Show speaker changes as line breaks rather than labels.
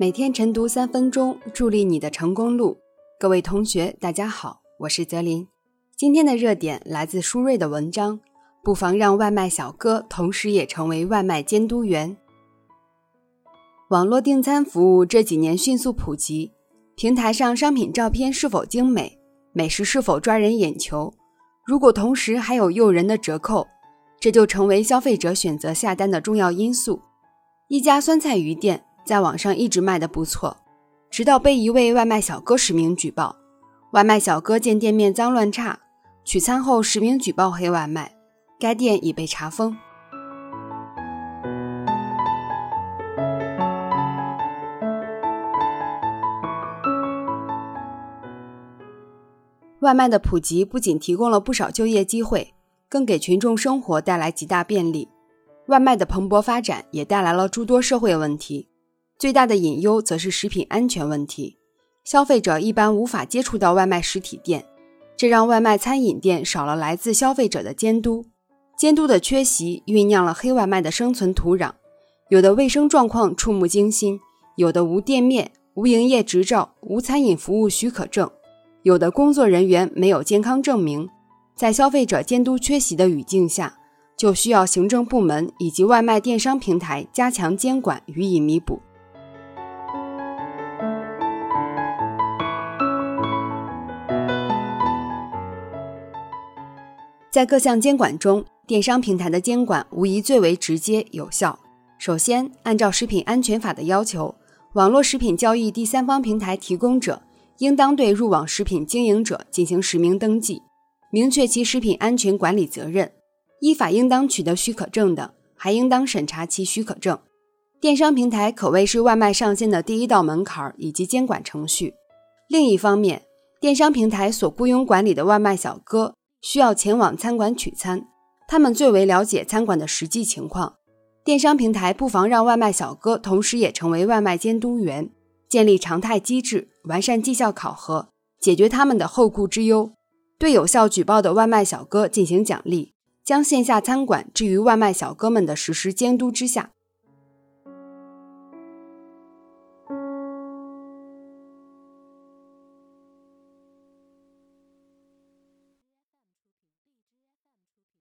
每天晨读三分钟，助力你的成功路。各位同学，大家好，我是泽林。今天的热点来自舒瑞的文章，不妨让外卖小哥同时也成为外卖监督员。网络订餐服务这几年迅速普及，平台上商品照片是否精美，美食是否抓人眼球，如果同时还有诱人的折扣，这就成为消费者选择下单的重要因素。一家酸菜鱼店。在网上一直卖得不错，直到被一位外卖小哥实名举报。外卖小哥见店面脏乱差，取餐后实名举报黑外卖，该店已被查封。外卖的普及不仅提供了不少就业机会，更给群众生活带来极大便利。外卖的蓬勃发展也带来了诸多社会问题。最大的隐忧则是食品安全问题，消费者一般无法接触到外卖实体店，这让外卖餐饮店少了来自消费者的监督，监督的缺席酝酿了黑外卖的生存土壤。有的卫生状况触目惊心，有的无店面、无营业执照、无餐饮服务许可证，有的工作人员没有健康证明。在消费者监督缺席的语境下，就需要行政部门以及外卖电商平台加强监管，予以弥补。在各项监管中，电商平台的监管无疑最为直接有效。首先，按照食品安全法的要求，网络食品交易第三方平台提供者应当对入网食品经营者进行实名登记，明确其食品安全管理责任。依法应当取得许可证的，还应当审查其许可证。电商平台可谓是外卖上线的第一道门槛以及监管程序。另一方面，电商平台所雇佣管理的外卖小哥。需要前往餐馆取餐，他们最为了解餐馆的实际情况。电商平台不妨让外卖小哥同时也成为外卖监督员，建立常态机制，完善绩效考核，解决他们的后顾之忧。对有效举报的外卖小哥进行奖励，将线下餐馆置于外卖小哥们的实时监督之下。